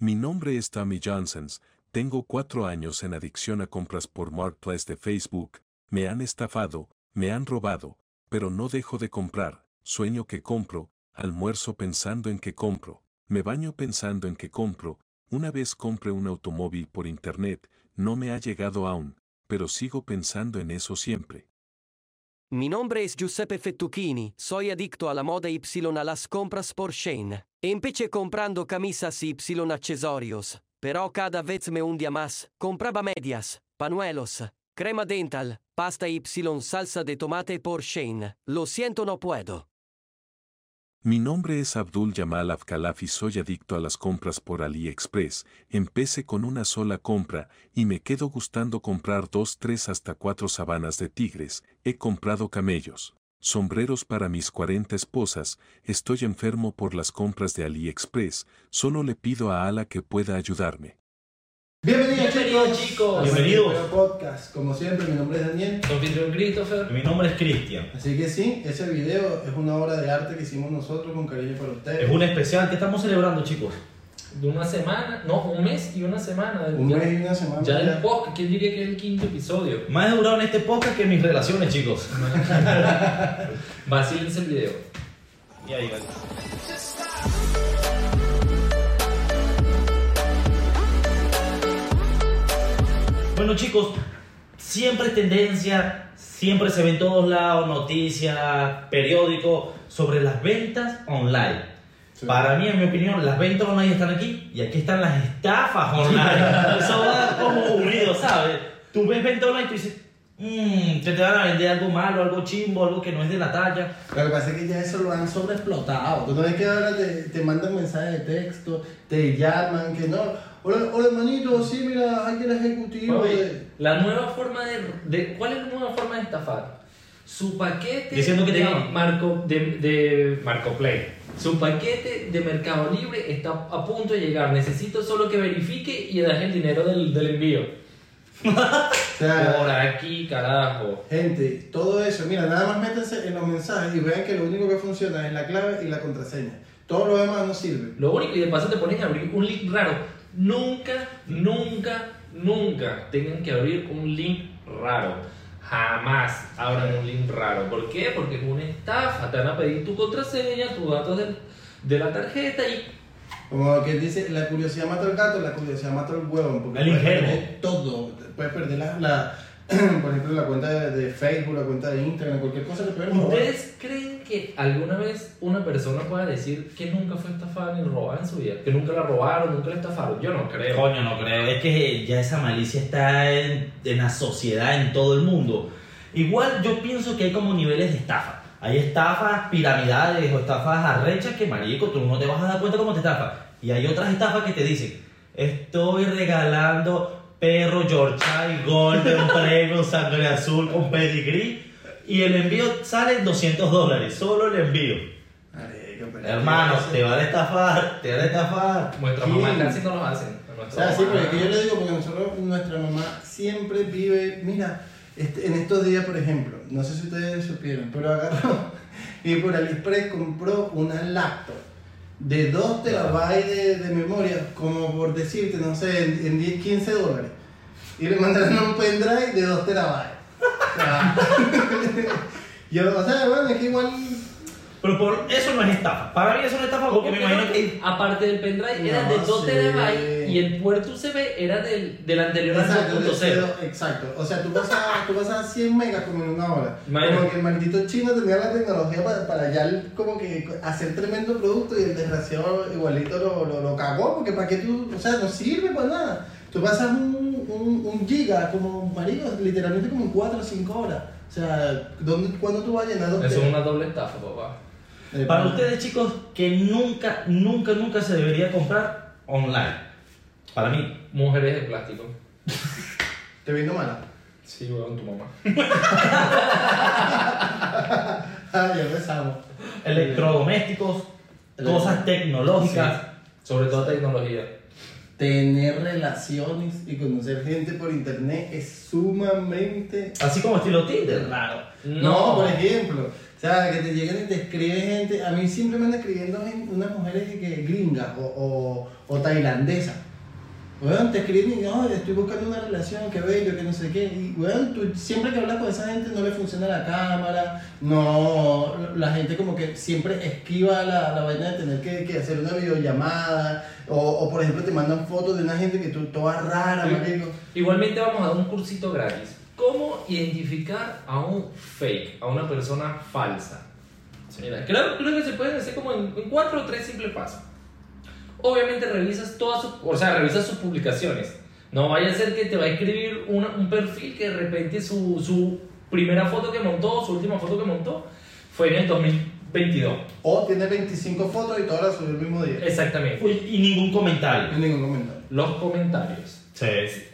Mi nombre es Tommy Johnsons, tengo cuatro años en adicción a compras por Marketplace de Facebook, me han estafado, me han robado, pero no dejo de comprar, sueño que compro, almuerzo pensando en que compro, me baño pensando en que compro, una vez compré un automóvil por internet, no me ha llegado aún, pero sigo pensando en eso siempre. Mi nombre es Giuseppe Fettuccini, soy adicto a la moda Y a las compras por Shane. Empecé comprando camisas Y accesorios, pero cada vez me hundía más. Compraba medias, panuelos, crema dental, pasta Y salsa de tomate por Shane. Lo siento, no puedo. Mi nombre es Abdul Jamal Afkalaf y soy adicto a las compras por AliExpress. Empecé con una sola compra y me quedo gustando comprar dos, tres hasta cuatro sabanas de tigres. He comprado camellos, sombreros para mis 40 esposas. Estoy enfermo por las compras de AliExpress. Solo le pido a Ala que pueda ayudarme. Bienvenidos, Bienvenidos, chicos. Bienvenidos. podcast. Como siempre, mi nombre es Daniel. Su anfitrión Christopher. Mi nombre es Cristian. Así que sí, ese video es una obra de arte que hicimos nosotros con cariño para ustedes. Es un especial que estamos celebrando, chicos. De una semana, no, un mes y una semana. Un mes y una semana. Ya ya. el podcast, ¿quién diría que es el quinto episodio? Más he durado en este podcast que mis relaciones, chicos. Vacílense el video. Y ahí va. Bueno, chicos, siempre tendencia, siempre se ve en todos lados noticias, periódicos sobre las ventas online. Sí. Para mí, en mi opinión, las ventas online están aquí y aquí están las estafas online. Eso va como unido, ¿sabes? Tú ves ventas online y tú dices, mmm, que te van a vender algo malo, algo chimbo, algo que no es de la talla. Lo que pasa es que ya eso lo han sobreexplotado. Tú no ves que ahora te, te mandan mensajes de texto, te llaman, que no. Hola, hola hermanito, sí, mira, hay que el ejecutivo Oye, de. la nueva forma de, de- ¿Cuál es la nueva forma de estafar? Su paquete Diciendo que de, tenga- Marco, de, de Marco Play. Su paquete de Mercado Libre está a punto de llegar. Necesito solo que verifique y das el dinero del, del envío. O sea, Por aquí, carajo. gente, todo eso, mira, nada más métanse en los mensajes y vean que lo único que funciona es la clave y la contraseña. Todo lo demás no sirve. Lo único, y de paso te ponen a abrir un link raro. Nunca, nunca, nunca tengan que abrir un link raro. Jamás abran un link raro. ¿Por qué? Porque es una estafa. Te van a pedir tu contraseña, tus datos del- de la tarjeta y Como que dice, la curiosidad mata al gato, la curiosidad mata al huevo. Porque El puedes perder todo. Puedes perder la, la- por ejemplo, la cuenta de, de Facebook, la cuenta de Instagram, cualquier cosa que robar. ¿Ustedes creen que alguna vez una persona pueda decir que nunca fue estafada ni robada en su vida? Que nunca la robaron, nunca la estafaron. Yo no creo. Coño, no creo. Es que ya esa malicia está en, en la sociedad, en todo el mundo. Igual yo pienso que hay como niveles de estafa. Hay estafas piramidales o estafas arrechas que, marico, tú no te vas a dar cuenta cómo te estafan. Y hay otras estafas que te dicen, estoy regalando perro Yorkshire Golden Premium Sangre Azul con pedigree y el envío sale en 200 dólares, solo el envío. Marico, Hermano, te van a estafar, te van a estafar. Nuestra ¿Quién? mamá casi no lo hacen. O sea, sí, pero es que yo le digo porque nosotros, nuestra mamá siempre vive, mira, este, en estos días, por ejemplo, no sé si ustedes supieron, pero agarró y por AliExpress compró una laptop de 2 terabytes de, de memoria, como por decirte, no sé, en, en 10, 15 dólares. Y le mandaron un pendrive de 2 terabytes. O sea, yo, o sea, bueno, es que igual Pero por eso no es estafa. Para mí eso no es estafa porque me imagino que Aparte del pendrive, era No de 2 sé. terabytes y el puerto USB era del, del anterior al Exacto, 2.0. de- exacto. O sea, tú a, tú a 100 megas como en una hora. Imagínate. Como que el maldito chino tenía la tecnología para, para ya como que hacer tremendo producto y el desgraciado igualito lo, lo, lo cagó porque para qué tú, o sea, no sirve para nada. Tú pasas un, un, un giga como marido, literalmente como en 4 o 5 horas. O sea, ¿dónde, ¿cuándo tú vas a llenar dos Eso es una doble estafa, papá. Eh, para ustedes chicos que nunca, nunca, nunca se debería comprar online. Para mí, Mujeres de plástico. ¿Te vino mala? Sí, weón, tu mamá. Ah, ya empezamos. electrodomésticos, cosas tecnológicas. Sobre todo tecnología. Tener relaciones y conocer gente por internet es sumamente Así como estilo Tinder, raro. No, por ejemplo, O sea, que te lleguen y te escriben gente. A mí siempre me andan escribiendo unas mujeres que, que gringas o, o, o tailandesas. Weón, te escriben y no, estoy buscando una relación, que bello, que no sé qué. Y weón, tú siempre que hablas con esa gente no le funciona la cámara, no, la gente como que siempre esquiva la, la vaina de tener que, que hacer una videollamada. O, o por ejemplo te mandan fotos de una gente que tú toda rara, Sí. marico. Igualmente vamos a dar un cursito gratis. ¿Cómo identificar a un fake, a una persona falsa? Mira, creo, creo que se pueden hacer como en, en cuatro o tres simples pasos. Obviamente revisas todas sus, o sea, revisas sus publicaciones. No vaya a ser que te va a escribir una- un perfil que de repente su, su primera foto que montó, su última foto que montó, fue en el 2022. O tiene 25 fotos y todas las subió el mismo día. Exactamente. Uy, Y ningún comentario. hay ningún comentario. Los comentarios. Sí.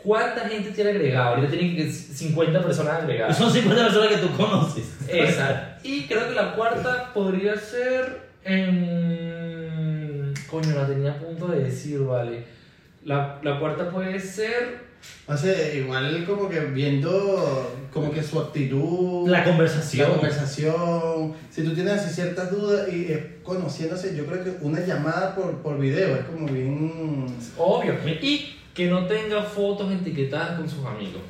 ¿Cuánta gente tiene agregado? Ahorita tienen que 50 personas agregadas. Son 50 personas que tú conoces. Esa. Y creo que la cuarta podría ser. en- Coño, la tenía a punto de decir, vale. La, la cuarta puede ser. O sea, igual como que viendo como que su actitud, La conversación. la conversación, si tú tienes así ciertas dudas y eh, conociéndose, yo creo que una llamada por, por video es como bien... Obvio. Y que no tenga fotos etiquetadas con sus amigos.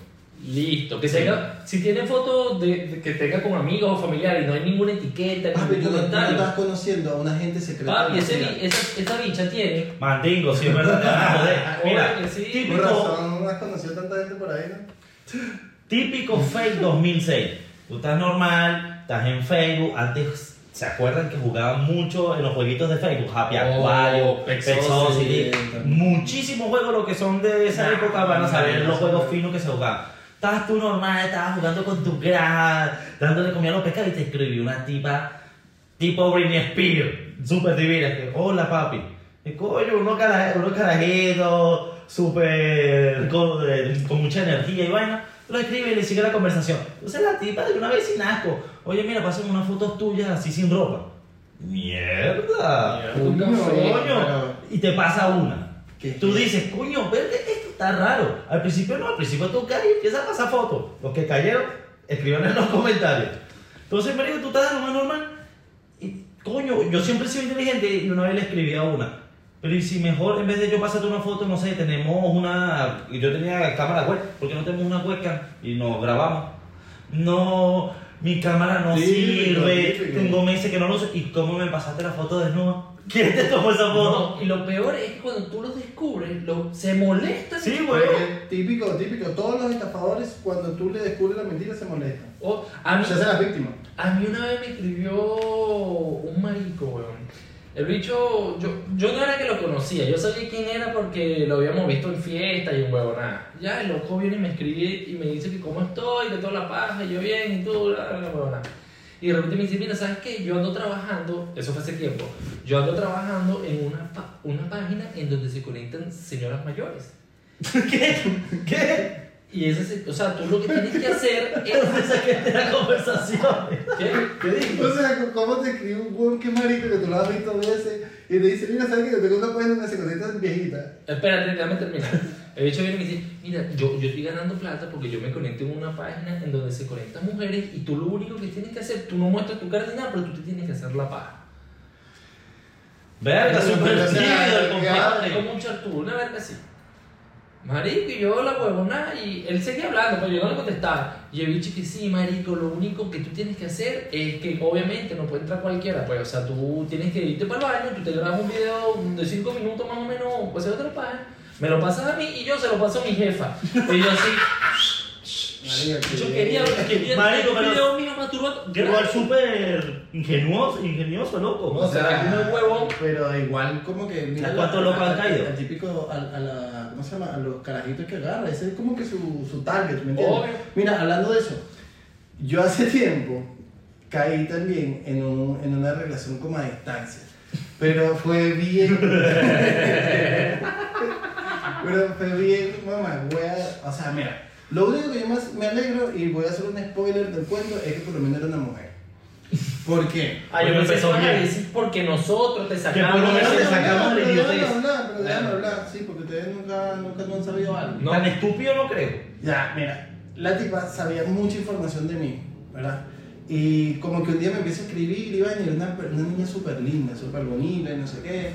Listo. Que Sí. tenga. Si tiene fotos de, de que tenga con amigos o familiares y no hay ninguna etiqueta, Papi, ningún comentario. estás conociendo a una gente secreta. Papi, ese esa, esa bicha tiene. Mandingo, sí, es verdad, te van a joder. Mira, Oye, sí. Por típico, razón, no has conocido tanta gente por ahí, ¿no? típico fake 2006. Tú estás normal, estás en Facebook. Antes, ¿se acuerdan que jugaban mucho en los jueguitos de Facebook? Happy Oh, Pet Society. Society. Muchísimos juegos, los que son de esa Nah, época, van a saber los juegos finos que se jugaban. Estabas tú normal, estabas jugando con tu granja, dándole comida a los pescados y te escribió una tipa, tipo Britney Spears, súper divina. que, Hola papi. Y coño, unos cara- unos carajitos, súper con, eh, con mucha energía y vaina. Lo escribe y le sigue la conversación. Entonces la tipa de una vecinasco. Oye, mira, pasen unas fotos tuyas así sin ropa. Mierda. Mierda, Coño, Y te pasa una. ¿Qué? Tú dices, coño, verde, esto está raro. Al principio no, al principio tú caes y empiezas a pasar fotos. Los que cayeron, escriban en los comentarios. Entonces, me digo, tú estás de lo más normal. Y, coño, yo siempre he sido inteligente y una vez le escribí a una. Pero y si mejor, en vez de yo pasarte una foto, no sé, tenemos una... Yo tenía cámara web, porque no tenemos una webcam y nos grabamos. No, mi cámara no sirve, tengo meses que no lo uso. ¿Y cómo me pasaste la foto desnuda? ¿Quién te tomó esa foto? No, y lo peor es que cuando tú lo descubres, lo, se molesta. Sí, güey. típico, típico. Todos los estafadores, cuando tú le descubres la mentira, se molestan. O- a, mí, Se hacen las víctimas. a mí una vez me escribió un marico, weón. El bicho, yo, yo no era que lo conocía, yo sabía quién era porque lo habíamos visto en fiesta y un huevo nada. Ya el loco viene y me escribe y me dice que cómo estoy, que toda la paja, y yo bien y todo. Y de repente me dice, mira, ¿sabes qué? Yo ando trabajando, eso fue hace tiempo, yo ando trabajando en una, una página en donde se conectan señoras mayores. ¿Qué? ¿Qué? Y ese, se- o sea, tú lo que tienes que hacer ¿Qué me es... saqué de la conversación? ¿Qué? ¿Qué digo? O sea, ¿cómo te escribe un buen que marico que tú lo has visto veces y te dice, mira, ¿sabes qué? Yo tengo una página donde se conectan viejitas. Espérate, déjame terminar. El bicho viene y me dice, mira, yo, yo estoy ganando plata porque yo me conecto en una página en donde se conectan mujeres y tú lo único que tienes que hacer, tú no muestras tu cara ni nada, pero tú te tienes que hacer la paja. Verga, súper tímido el que compadre. como un chartú, una verga así. Marico, y yo la huevona, y él seguía hablando, pero yo no le contestaba. Y el bicho que sí, marico, lo único que tú tienes que hacer es que obviamente no puede entrar cualquiera, pues, o sea, tú tienes que irte para el baño, tú te grabas un video de 5 minutos más o menos, pues otra página, me lo pasas a mí y yo se lo paso a mi jefa. Y yo así, Marico, yo quería, quería Marico, un video mío masturbando. Igual súper ingenioso, ingenioso, loco. O sea, que uno es huevón. Pero igual como que... mira ¿A cuántos locos han caído? al típico, a, a la, ¿cómo se llama? A los carajitos que agarra. Ese es como que su, su target, ¿me entiendes? Obvio. Mira, hablando de eso, yo hace tiempo caí también en, un, en una relación como a distancia. Pero fue bien... Pero fue bien, mamá, wea. O sea, mira, lo único que yo más me alegro, y voy a hacer un spoiler del cuento, es que por lo menos era una mujer. ¿Por qué? Ah, yo Porque pensé que a decir porque nosotros te por sacamos. lo menos te sacamos de pero déjame idiotez. hablar, pero déjame hablar, sí, porque ustedes nunca, nunca no han sabido algo. No. Tan estúpido no creo. Ya, mira, la tipa sabía mucha información de mí, ¿verdad? Y como que un día me empieza a escribir y vaina, y era una, una niña súper linda, súper bonita y no sé qué.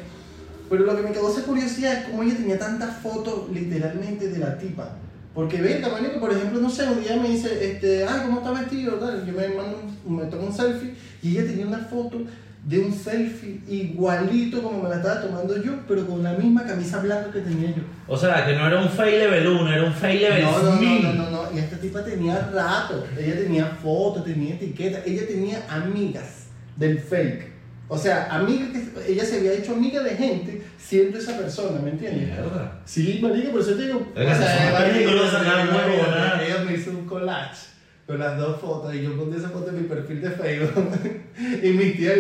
Pero lo que me causó curiosidad es cómo ella tenía tantas fotos literalmente de la tipa. Porque verga, marico, por ejemplo, no sé, un día me dice, este, ay, ¿cómo está vestido? Tal, yo me mando, un- me tomo un selfie y ella tenía una foto de un selfie igualito como me la estaba tomando yo, pero con la misma camisa blanca que tenía yo. O sea, que no era un fail level 1, era un fail level No, no, no, 1000. no, no, no, y esta tipa tenía rato, ella tenía fotos, tenía etiquetas, ella tenía amigas del fake. O sea, amigas que ella se había hecho amiga de gente siendo esa persona, ¿me entiendes? Mierda. Sí, marica, por eso te digo. Marica, peligrosas, ella- me hizo un collage con las dos fotos y yo puse esa foto en mi perfil de Facebook. y mi tía,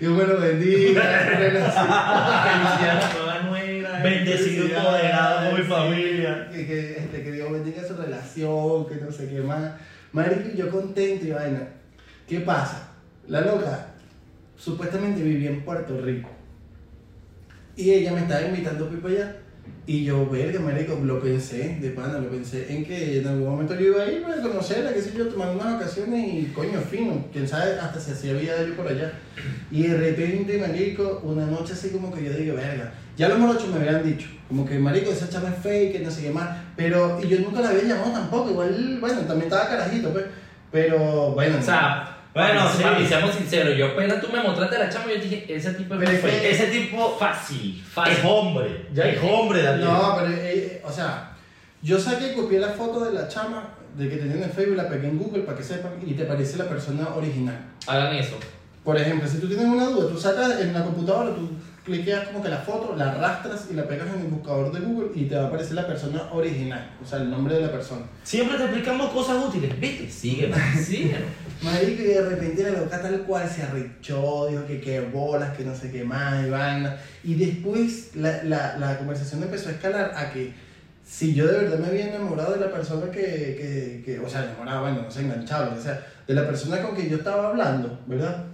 y me lo bendiga. Bendecido empoderado con mi familia. Que, que, este, que Dios bendiga su relación, que no sé qué más. Marica, y yo contento y vaina. ¿Qué pasa? La loca supuestamente vivía en Puerto Rico. Y ella me estaba invitando a para allá. Y yo, verga, marico, lo pensé, de pana, lo pensé en que en algún momento yo iba a ir a conocerla, qué sé yo, tomar unas vacaciones y coño, fino, quién sabe, hasta si hacía vida yo por allá. Y de repente, marico, una noche así como que yo digo, verga, ya los morochos me habían dicho, como que marico, esa chama es fake, no sé qué más, pero, y yo nunca la había llamado tampoco, igual, bueno, también estaba carajito, pues, pero, bueno. O sea, Bueno, sí. papi, seamos sinceros. Yo apenas tú me mostraste a la chama y yo dije, ese tipo es Pero. Ese tipo Fácil, fácil. es hombre. Ya es es- hombre, Daniel. No, pero, eh, o sea, yo saqué y copié la foto de la chama de que tenía en el Facebook, la pegué en Google para que sepan y te parece la persona original. Hagan eso. Por ejemplo, si tú tienes una duda, tú sacas en la computadora, tú cliqueas como que la foto, la arrastras y la pegas en el buscador de Google y te va a aparecer la persona original, o sea, el nombre de la persona. Siempre te explicamos cosas útiles. ¿Viste? Sígueme. Sí, Marico, y de repente la loca tal cual se arrechó, dijo que qué bolas, que no sé qué más, y vaina. Y después la, la, la conversación empezó a escalar a que si yo de verdad me había enamorado de la persona que, que, que o sea, enamorado, bueno, no sé, enganchado, o sea, de la persona con quien yo estaba hablando, ¿verdad?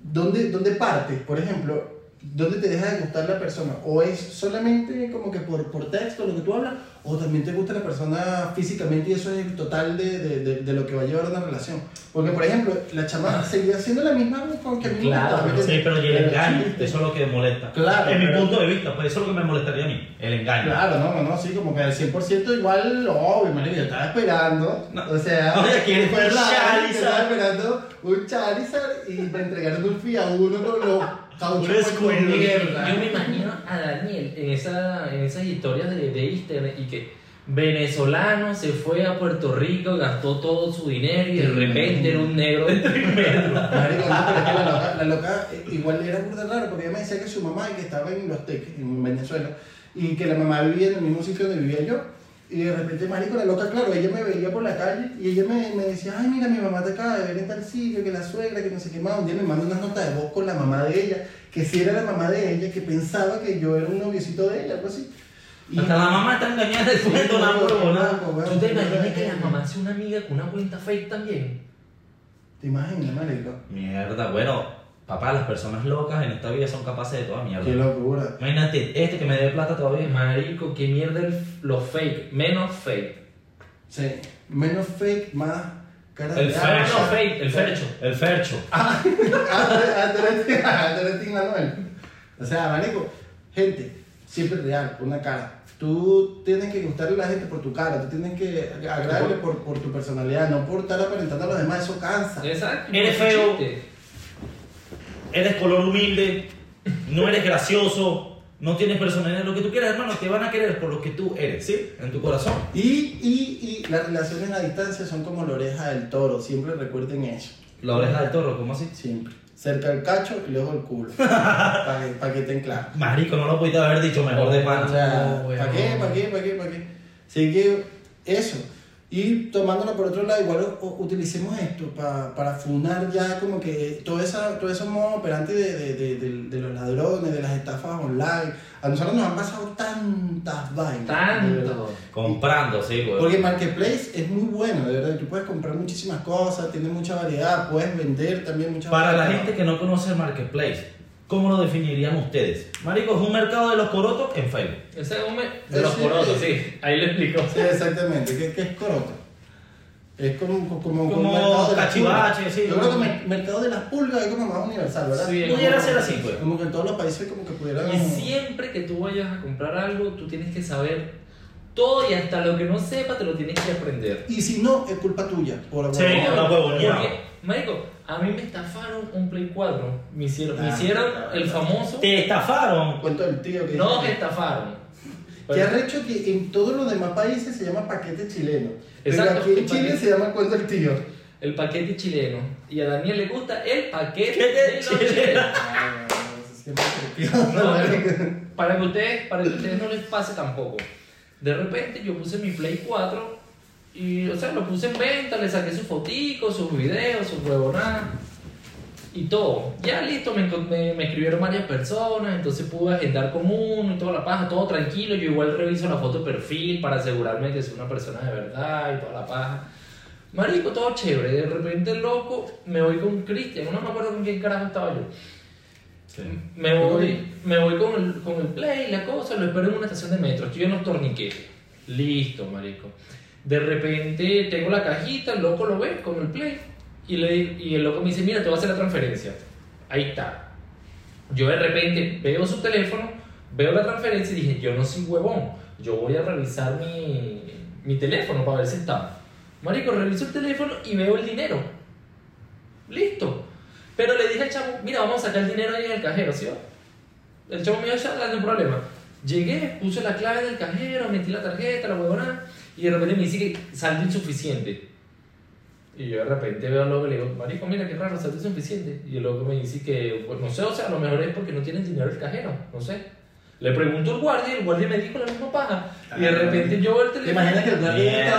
¿Dónde, dónde partes, por ejemplo? ¿Dónde te deja de gustar la persona? ¿O es solamente como que por, por texto lo que tú hablas? ¿O también te gusta la persona físicamente y eso es el total de, de, de, de lo que va a llevar a una relación? Porque, por ejemplo, la chama seguía siendo la misma con que a mí me Claro, ¿me Sí, pero y el engaño, eso es lo que molesta. Claro, En mi pero- punto de vista, pues eso es lo que me molestaría a mí, el engaño. Claro, no, no, no, sí, como que al 100% igual, obvio, marico, yo estaba esperando, No. o sea, Oye, ¿quieres fue la- Charizard? Estaba esperando un Charizard y me entregaron un FIA 1 con los Squirtle. mierda. Yo me imagino a Daniel en, esa, en esas historias de, de Instagram y que venezolano se fue a Puerto Rico, gastó todo su dinero y de repente era un negro de primero. La loca, la loca eh, igual era burda raro porque ella me decía que su mamá que estaba en Los Teques, en Venezuela, y que la mamá vivía en el mismo sitio donde vivía yo. Y de repente, marico, la loca, claro, ella me veía por la calle y ella me, me decía, ay, mira, mi mamá te acaba de ver en tal sitio, que la suegra, que no sé qué más. Un día me manda unas notas de voz con la mamá de ella, que si era la mamá de ella, que pensaba que yo era un noviecito de ella, algo así. Y- Hasta la mamá está engañada de Sí, una marico, huevona. ¿Tú te imaginas que la mamá sea una amiga con una cuenta fake también? ¿Te imaginas, marico? Mierda, bueno, papá, las personas locas en esta vida son capaces de toda mierda. Qué locura. Imagínate, este que me debe plata todavía. Marico, qué mierda el, los fake, menos fake. Sí, menos fake, más cara El de fercho, fake, el fercho. El fercho. Ah, Manuel. O sea, marico, gente, siempre real, una cara. Tú tienes que gustarle a la gente por tu cara, tú tienes que agradarle por, por tu personalidad, no por estar aparentando a los demás, eso cansa. Exacto. Eres feo. chiste. Eres color humilde, no eres gracioso, no tienes personalidad. Lo que tú quieras, hermano, te van a querer por lo que tú eres, ¿sí? En tu corazón. Y, y, y las relaciones a distancia son como la oreja del toro, siempre recuerden eso. La oreja del toro, ¿cómo así? Siempre. Cerca del cacho y luego el culo. Para que, pa' que estén claros. Marico, no lo pudiste haber dicho mejor de O pana. sea, ¿para qué? ¿Para qué? ¿Para qué? ¿Para qué? Así que eso. Y tomándolo por otro lado, igual utilicemos esto pa- para funar ya como que todo, esa, todo esos modos operantes de, de, de, de- de los ladrones, de las estafas online. A nosotros nos han pasado tantas vainas. Tanto. Comprando, sí, güey. Porque Marketplace es muy bueno, de verdad. Tú puedes comprar muchísimas cosas, tiene mucha variedad, puedes vender también muchas Para la gente que no conoce el marketplace, ¿cómo lo definirían ustedes? Marico, es un mercado de los corotos en Facebook. Ese de los Sí, porotos, sí. sí. Ahí lo explicó. Sí, exactamente. ¿Qué, qué es coroto? Es como, como, como, Como un mercado de cachivache, sí, Yo creo que el mercado de las pulgas es como más universal, ¿verdad? Sí, Pudiera ser así, pues. Como que en todos los países como que pudieran... Y siempre que tú vayas a comprar algo, tú tienes que saber todo y hasta lo que no sepa te lo tienes que aprender. Y si no, es culpa tuya. Por Sí, no, marico, a mí me estafaron un Play 4. Me hicieron, me Ah, hicieron claro, el famoso... Te estafaron. Cuento del tío que No que estafaron. Que ha hecho que en todos los demás países se llama paquete chileno. Exacto, Pero aquí en el Chile paquete. se llama cuento del tío. El paquete chileno. Y a Daniel le gusta el paquete ¿Qué de chileno? chilenos. Ay, no, eso siempre te No, pido. pero para que ustedes, para que ustedes no les pase tampoco. De repente yo puse mi Play 4 y, o sea, lo puse en venta, le saqué sus foticos, sus videos, sus huevonadas y todo. Ya listo, me, me, me escribieron varias personas, entonces pude agendar con uno y toda la paja, todo tranquilo. Yo igual reviso la foto de perfil para asegurarme que es una persona de verdad y toda la paja. Marico, todo chévere. De repente, loco, me voy con Cristian, no me acuerdo con quién carajo estaba yo. Me voy, me voy con, el, con el play, la cosa, lo espero en una estación de metro, estoy en los torniquetes. Listo, marico. De repente tengo la cajita, el loco lo ve con el play y, le, y el loco me dice, mira, te voy a hacer la transferencia. Ahí está. Yo de repente veo su teléfono, veo la transferencia y dije, yo no soy huevón, yo voy a revisar mi, mi teléfono para ver si está. Marico, reviso el teléfono y veo el dinero. Listo. Pero le dije al chavo, mira, vamos a sacar el dinero ahí en el cajero, ¿sí? El chavo me dijo, ya, no hay problema. Llegué, puse la clave del cajero, metí la tarjeta, la huevona, y de repente me dice que saldo insuficiente. Y yo de repente veo al loco y le digo, marico, mira qué raro, saldo insuficiente. Y el loco me dice que, pues no sé, o sea, a lo mejor es porque no tienen dinero el cajero, no sé. Le pregunto al guardia y el guardia me dijo la misma paja. Y de repente yo veo el ¿Te teléfono. imaginas que el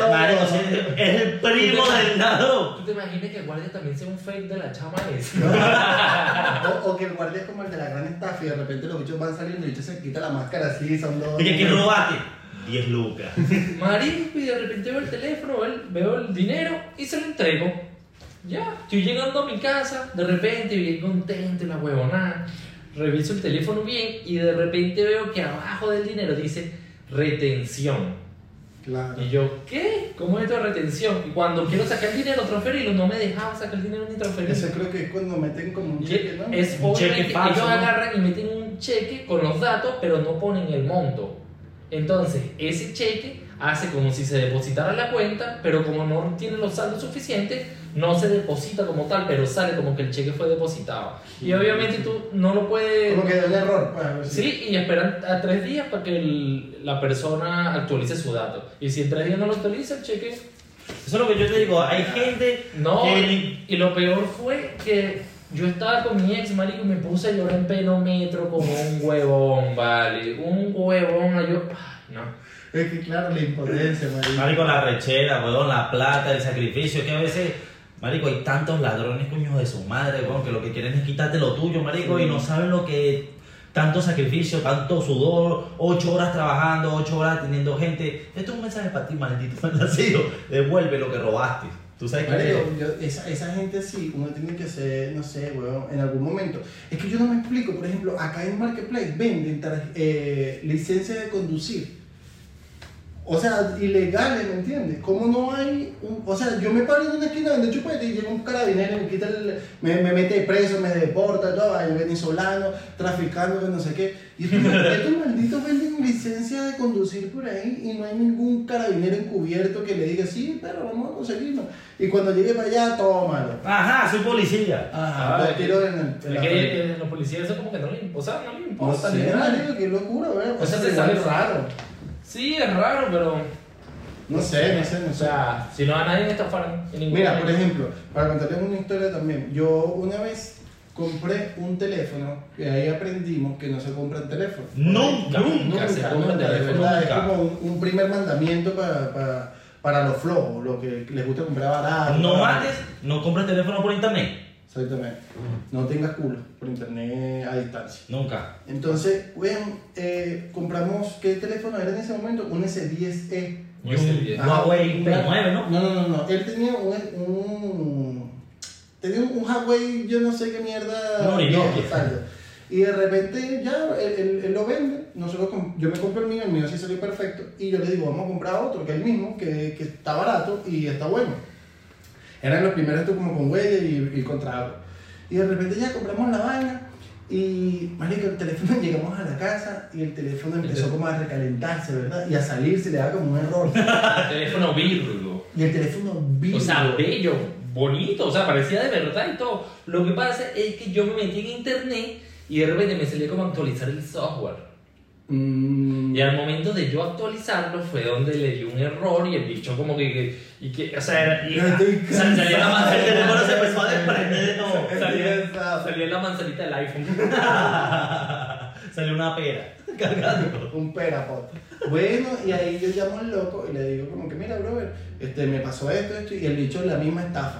guardia sí, es el primo del ladrón. ¿Tú te imaginas que el guardia también sea un fake de la chama esa? O, o que el guardia es como el de la gran estafa y de repente los bichos van saliendo y el bicho se quita la máscara así, son dos. Oye, ¿qué robaste? 10 lucas. Marico, y de repente veo el teléfono, veo el, veo el dinero y se lo entrego. Ya, estoy llegando a mi casa, de repente, bien contento, la huevonada. Reviso el teléfono bien y de repente veo que abajo del dinero dice retención. Claro. Y yo, ¿qué? ¿Cómo es esto de retención? Y cuando quiero sacar el dinero, transferirlo, no me dejaba sacar el dinero ni transferirlo. Eso creo que es cuando meten como un cheque, ¿no? Es Un cheque falso, ellos ¿no? agarran y meten un cheque con los datos, pero no ponen el monto. Entonces, ese cheque hace como si se depositara en la cuenta, pero como no tiene los saldos suficientes, no se deposita como tal, pero sale como que el cheque fue depositado. Y obviamente tú no lo puedes... Como que da un error, así. Sí, y esperan a tres días para que el- la persona actualice su dato. Y si en tres días no lo actualiza, el cheque Eso es lo que yo te digo. Hay gente no, que y lo peor fue que yo estaba con mi ex, marico, y me puse a llorar en penómetro como un huevón, vale. Un huevón, a yo... ay, no. Es que claro, la impotencia, marico. Marico, la rechera, weón, la plata, el sacrificio, que a veces, marico, hay tantos ladrones, coño de su madre, weón, que lo que quieren es quitarte lo tuyo, marico, y no saben lo que tanto sacrificio, tanto sudor, ocho horas trabajando, ocho horas atendiendo gente. Esto es un mensaje para ti, maldito malnacido. Devuelve lo que robaste. Tú sabes que yo- esa, esa gente sí, uno tiene que ser, no sé, weón, en algún momento. Es que yo no me explico, por ejemplo, acá en Marketplace venden eh, licencias de conducir. O sea, ilegales, ¿me entiendes? ¿Cómo no hay un, O sea, yo me paro en una esquina donde chupete y llega un carabinero y me quita el, me, me mete preso, me deporta, todo, venezolano, traficando, que no sé qué. Y estos, estos malditos venden licencia de conducir por ahí y no hay ningún carabinero encubierto que le diga, sí, pero vamos a conseguirlo. Y cuando llegue para allá, tómalo. Ajá, soy policía. Ajá, Ah, tiro en el. en Es la que eh, los policías eso como que no le, o sea, no le No importa. sé. O sea, es sale raro. Sí, es raro, pero... No sé, no sé, no O sé. sea, si no a nadie estafaran en ningún Mira, por ejemplo, para contarles una historia también, yo una vez compré un teléfono que ahí aprendimos que no se compran teléfonos. Nunca, nunca se compra nunca, de teléfono, verdad, nunca. es como un, un primer mandamiento para, para, para los flojos, lo que les gusta comprar barato. No mates, no compres teléfono por internet. Exactamente. No tengas culo por internet a distancia. Nunca. Entonces, bueno, eh, compramos, ¿qué teléfono era en ese momento? Un S10e. Y Ese un bien. Huawei una- P9, ¿no? No, no, no, no. Él tenía un, un tenía un Huawei, yo no sé qué mierda. Un exacto. Y de repente ya él, él- él lo vende, nosotros yo me compro el mío, el mío sí salió perfecto, y yo le digo, vamos a comprar otro, que es el mismo, que, que está barato y está bueno. Eran los primeros tú como con huella y, y con trago. Y de repente ya compramos la vaina y, marico, el teléfono, llegamos a la casa y el teléfono empezó como a recalentarse, ¿verdad? Y a salir se le da como un error. teléfono Virgo. Y el teléfono vibra. O sea, bello, bonito, o sea, parecía de verdad y todo. Lo que pasa es que yo me metí en internet y de repente me salía como actualizar el software. Mm, Y al momento de yo actualizarlo fue donde le dio un error y el bicho como que... que- y que o sea, y- salía la El teléfono manzanita, se empezó a desprender de todo. salía, salía la manzanita del iPhone. Salió una pera cargando. un perapot. Bueno, y ahí yo llamo al loco y le digo como que, mira, brother, este, me pasó esto, esto, y el bicho la misma estafa.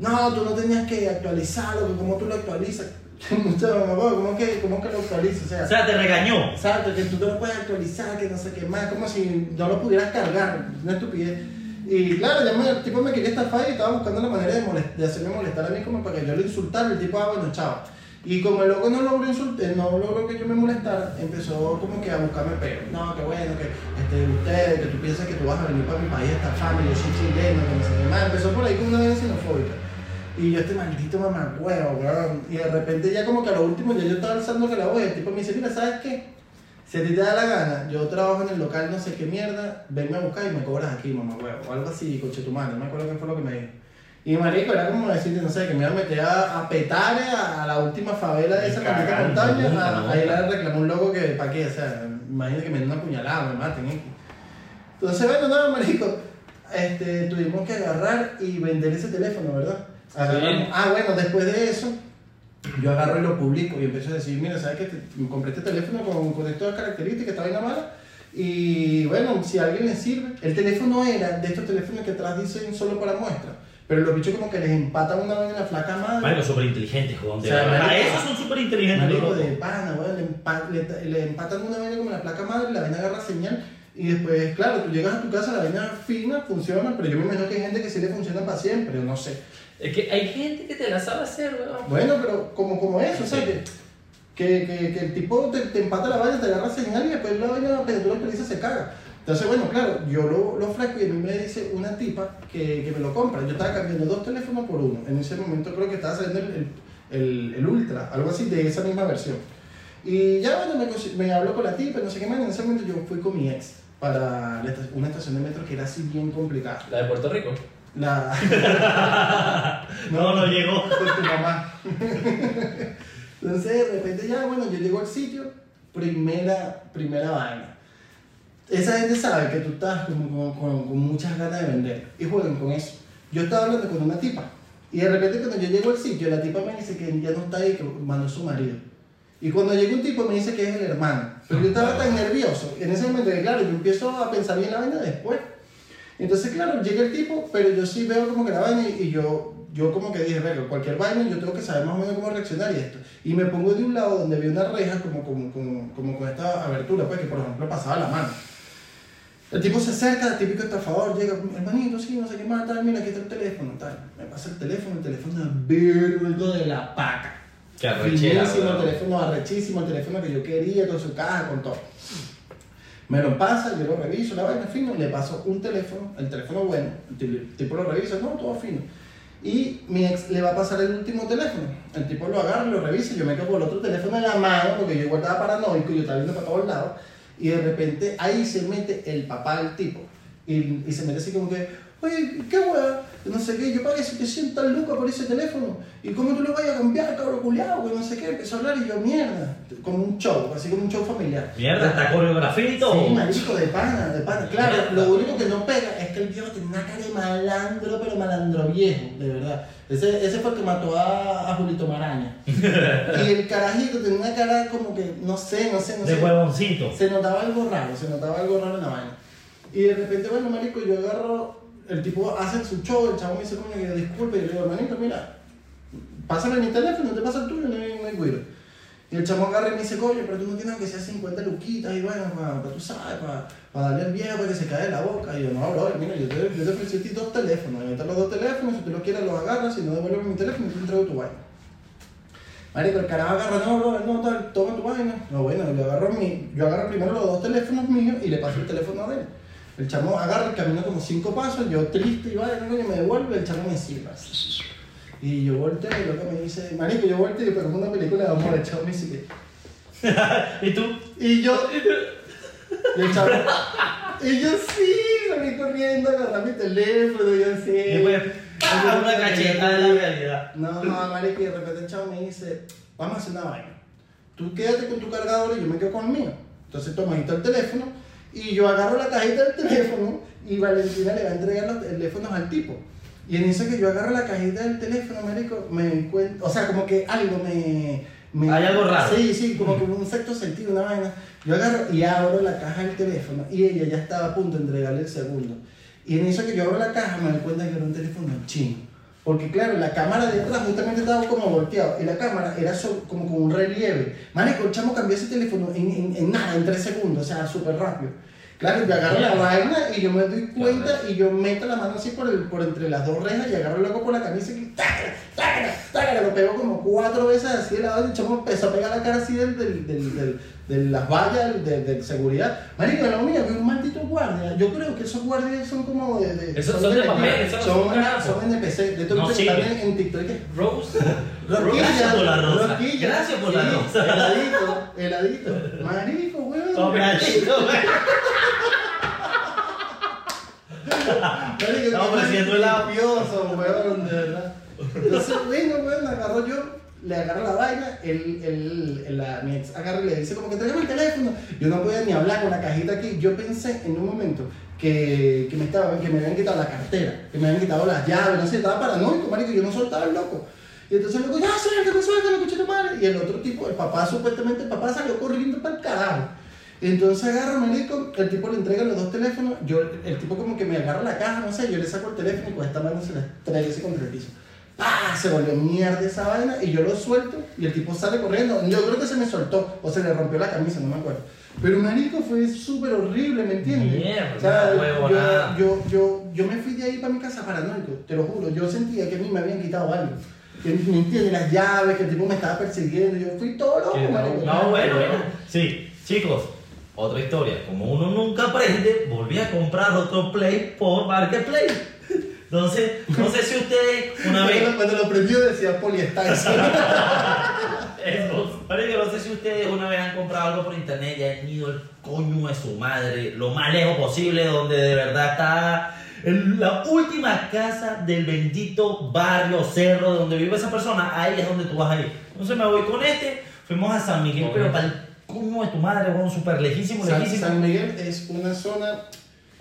No, tú no tenías que actualizarlo, que ¿cómo tú lo actualizas? ¿cómo que, cómo que lo actualizas? O sea, O sea, te regañó. Exacto, que tú no lo puedes actualizar, que no sé qué más, como si no lo pudieras cargar, una estupidez. Y claro, ya me- el tipo me quería estafar y estaba buscando la manera de, molest- de hacerme molestar a mí como para que yo lo insultara. El tipo, ah, bueno, chao. Y como el loco no logró, insultar, no logró que yo me molestara, empezó como que a buscarme pero. No, que bueno, que este, ustedes, que tú piensas que tú vas a venir para mi país a estafarme, yo soy chileno, que no sé qué más. Empezó por ahí con una vez xenofóbica. Y yo, este maldito mamacuevo, weón. Y de repente ya como que a lo último ya yo estaba alzando que la voy. El tipo me dice, mira, ¿sabes qué? Si a ti te da la gana, yo trabajo en el local no sé qué mierda, venme a buscar y me cobras aquí, mamá huevo. O algo así, coche tu mano, no me acuerdo qué fue lo que me dijo. Y marico, era como decirte, no sé, que me iba a meter a, a petar a, a la última favela de esa maldita montaña. Ahí le reclamó un loco que, ¿para qué? O sea, imagínate que me den una puñalada, me maten. ¿eh? Entonces, bueno, nada, marico, este, tuvimos que agarrar y vender ese teléfono, ¿verdad? Agarramos-. Ah, bueno, después de eso, yo agarro y lo publico y empiezo a decir, mira, ¿sabes qué? Te- compré este teléfono con, con estas características, esta vaina mala. Y bueno, si a alguien le sirve, el teléfono era de estos teléfonos que atrás dicen solo para muestra. Pero los bichos como que les empatan una vaina en la flaca madre. Marico, súper inteligentes. De O sea, marico- Esos son súper inteligentes. Marico de pana, weón, le, empa- le, le empatan una vaina como la placa madre, la vaina agarra señal y después, claro, tú llegas a tu casa, la vaina fina, funciona, pero yo me imagino que hay gente que sí le funciona para siempre, no sé. Es que hay gente que te la sabe hacer, weón. Bueno, pero como, como eso, o sea, que, que, que, que el tipo te, te empata la vaina, te agarra señal y después la vaina, pero tú lo actualizas, se caga. Entonces, bueno, claro, yo lo, lo ofrezco y a mí me dice una tipa que, que me lo compra. Yo estaba cambiando dos teléfonos por uno. En ese momento creo que estaba saliendo el, el, el, el Ultra, algo así de esa misma versión. Y ya, bueno, me, me habló con la tipa, no sé qué más. En ese momento yo fui con mi ex para la una estación de metro que era así bien complicada. La de Puerto Rico. La... No, no llegó. Con tu mamá. Entonces, de repente ya, bueno, yo llego al sitio, primera, primera vaina. Esa gente sabe que tú estás con, con muchas ganas de vender y juegan con eso. Yo estaba hablando con una tipa y de repente cuando yo llego al sitio, la tipa me dice que ya no está ahí, que mandó su marido. Y cuando llega un tipo me dice que es el hermano. Pero yo estaba tan nervioso en ese momento que, claro, yo empiezo a pensar bien la vaina después. Entonces, claro, llega el tipo, pero yo sí veo como que la vaina y, y yo, yo como que dije, venga, cualquier vaina yo tengo que saber más o menos cómo reaccionar y esto. Y me pongo de un lado donde vi una reja como, como, como, como con esta abertura, pues que por ejemplo pasaba la mano. El tipo se acerca, el típico estafador, llega, hermanito, sí, no sé qué más, tal, mira, aquí está el teléfono, tal. Me pasa el teléfono, el teléfono es virgo de la paca. Qué arrechera, Finísimo, el teléfono arrechísimo, el teléfono que yo quería, con su caja, con todo. Me lo pasa, yo lo reviso, la vaina fino, le paso un teléfono, el teléfono bueno, el ti- el tipo lo revisa, no, todo fino. Y mi ex le va a pasar el último teléfono. El tipo lo agarra, lo revisa, yo me quedo con el otro teléfono en la mano, porque yo igual estaba paranoico, yo estaba viendo para todos lados, y de repente ahí se mete el papá del tipo. Y se mete así como que, oye, qué hueá, no sé qué, yo pagué 700 lucas por ese teléfono, y cómo tú lo vayas a cambiar, cabrón culiado, que no sé qué, empezó a hablar y yo, mierda, como un show, así como un show familiar. Mierda, está coreografía y todo. Sí, marico, de pana, de pana. Claro, Mierda. lo único que no pega es que el viejo tiene una cara de malandro, pero malandro viejo, de verdad. Ese, ese fue el que mató a, a Julito Maraña. y el carajito tenía una cara como que, no sé, no sé, no De sé. huevoncito. Se notaba algo raro, se notaba algo raro en la vaina. Y de repente, bueno, marico, yo agarro, el tipo hace su show, el chavo me dice, coño, disculpe, y le digo, hermanito, mira, pásame mi teléfono, te pasa el tuyo, no hay, no. Y el chamo agarra y me dice, coño, pero tú no tienes que sea 50 luquitas y bueno, para, tú sabes, para, para darle al viejo para que se caiga la boca. Y yo, no, bro, mira, yo te, yo te ofrecí dos teléfonos, ahí están los dos teléfonos, si tú los quieres los agarras, si no devuelves mi teléfono, te entrego tu vaina. Marico, el carajo agarra, no, bro, no, tal, toma tu vaina. No, bueno, yo agarro, mi, yo agarro primero los dos teléfonos míos y le paso el teléfono a él. El chamo agarra y camina como cinco pasos, yo triste y vaya, coño, me devuelve, el chamo me silba. Y yo volteo y lo que me dice, marico, yo volteo y pero una película de amor, el chamo me dice que... ¿Y tú? Y yo... Y el chamo... Y yo sí, salí corriendo, agarré mi teléfono, y yo sí. Y después, ah, una cacheta de la realidad. No, no, marico, y de repente el chavo me dice, vamos a hacer una vaina. Tú quédate con tu cargador y yo me quedo con el mío. Entonces toma ahí el teléfono y yo agarro la cajita del teléfono y Valentina le va a entregar los teléfonos al tipo. Y en eso que yo agarro la cajita del teléfono, marico, me encuentro, o sea, como que algo me... me- Hay algo raro. Sí, sí, como que un sexto sentido, una vaina. Yo agarro y abro la caja del teléfono y ella ya estaba a punto de entregarle el segundo. Y en eso que yo abro la caja me doy cuenta que era un teléfono chino. Porque claro, la cámara de atrás justamente estaba como volteado y la cámara era so- como con un relieve. Marico, el chamo cambió ese teléfono en, en- en nada, en tres segundos, o sea, súper rápido. Claro, yo agarro la vaina y yo me doy cuenta y yo meto la mano así por, el, por entre las dos rejas y agarro loco por la camisa y tácala, tácala, tácala, lo pego como cuatro veces así de lado y el chamo empezó a pegar la cara así del, del, del, del- de las vallas de, de seguridad. Marico, la mía vi un maldito guardia. Yo creo que esos guardias son como de. de Esos son de papel, son son, son NPC. De todo No que sirven. están en, TikTok. Rose. Gracias por la rosa. Gracias por la Sí, rosa. Heladito, heladito. Marico, weón. Sobradito. Marico, Estamos qué ofreciendo helado. limpioso, weón, de verdad. Entonces, bueno, weón, agarro yo, le agarro la vaina, él, él, él- la, mi ex agarra y le dice como que tráigame el teléfono. Yo no podía ni hablar con la cajita aquí. Yo pensé en un momento que, que me estaban, que me habían quitado la cartera, que me habían quitado las llaves, no sé, estaba paranoico, marico, yo no soltaba el loco. Y entonces el loco, ya suéltame, suéltame, coche tu madre. Y el otro tipo, el papá, supuestamente, el papá salió corriendo para el carajo. Entonces agarro, marico, el tipo le entrega los dos teléfonos, yo, el tipo como que me agarra la caja, no sé, yo le saco el teléfono y con esta mano se la traigo así contra el piso. ¡Pah! Se volvió mierda esa vaina y yo lo suelto y el tipo sale corriendo. Yo creo que se me soltó o se le rompió la camisa, no me acuerdo. Pero marico fue súper horrible, ¿me entiendes? Mierda, o sea, huevonada. yo, yo, yo, yo me fui de ahí para mi casa paranoico, te lo juro. Yo sentía que a mí me habían quitado algo. Que, ¿Me entiendes? Las llaves, que el tipo me estaba persiguiendo. Yo fui todo loco, Que no, marico. No, bueno, bueno. Sí, chicos, otra historia. Como uno nunca aprende, volví a comprar otro Play por Marketplace. Entonces, no sé si ustedes una vez. Cuando, cuando lo prendió decía poliestar. Eso. Marico, no sé si ustedes una vez han comprado algo por internet y han ido el coño de su madre, lo más lejos posible, donde de verdad está en la última casa del bendito barrio, cerro, donde vive esa persona, ahí es donde tú vas a ir. Entonces me voy con este, fuimos a San Miguel, pero para el coño de tu madre, bueno, súper lejísimo, San, lejísimo. San Miguel es una zona,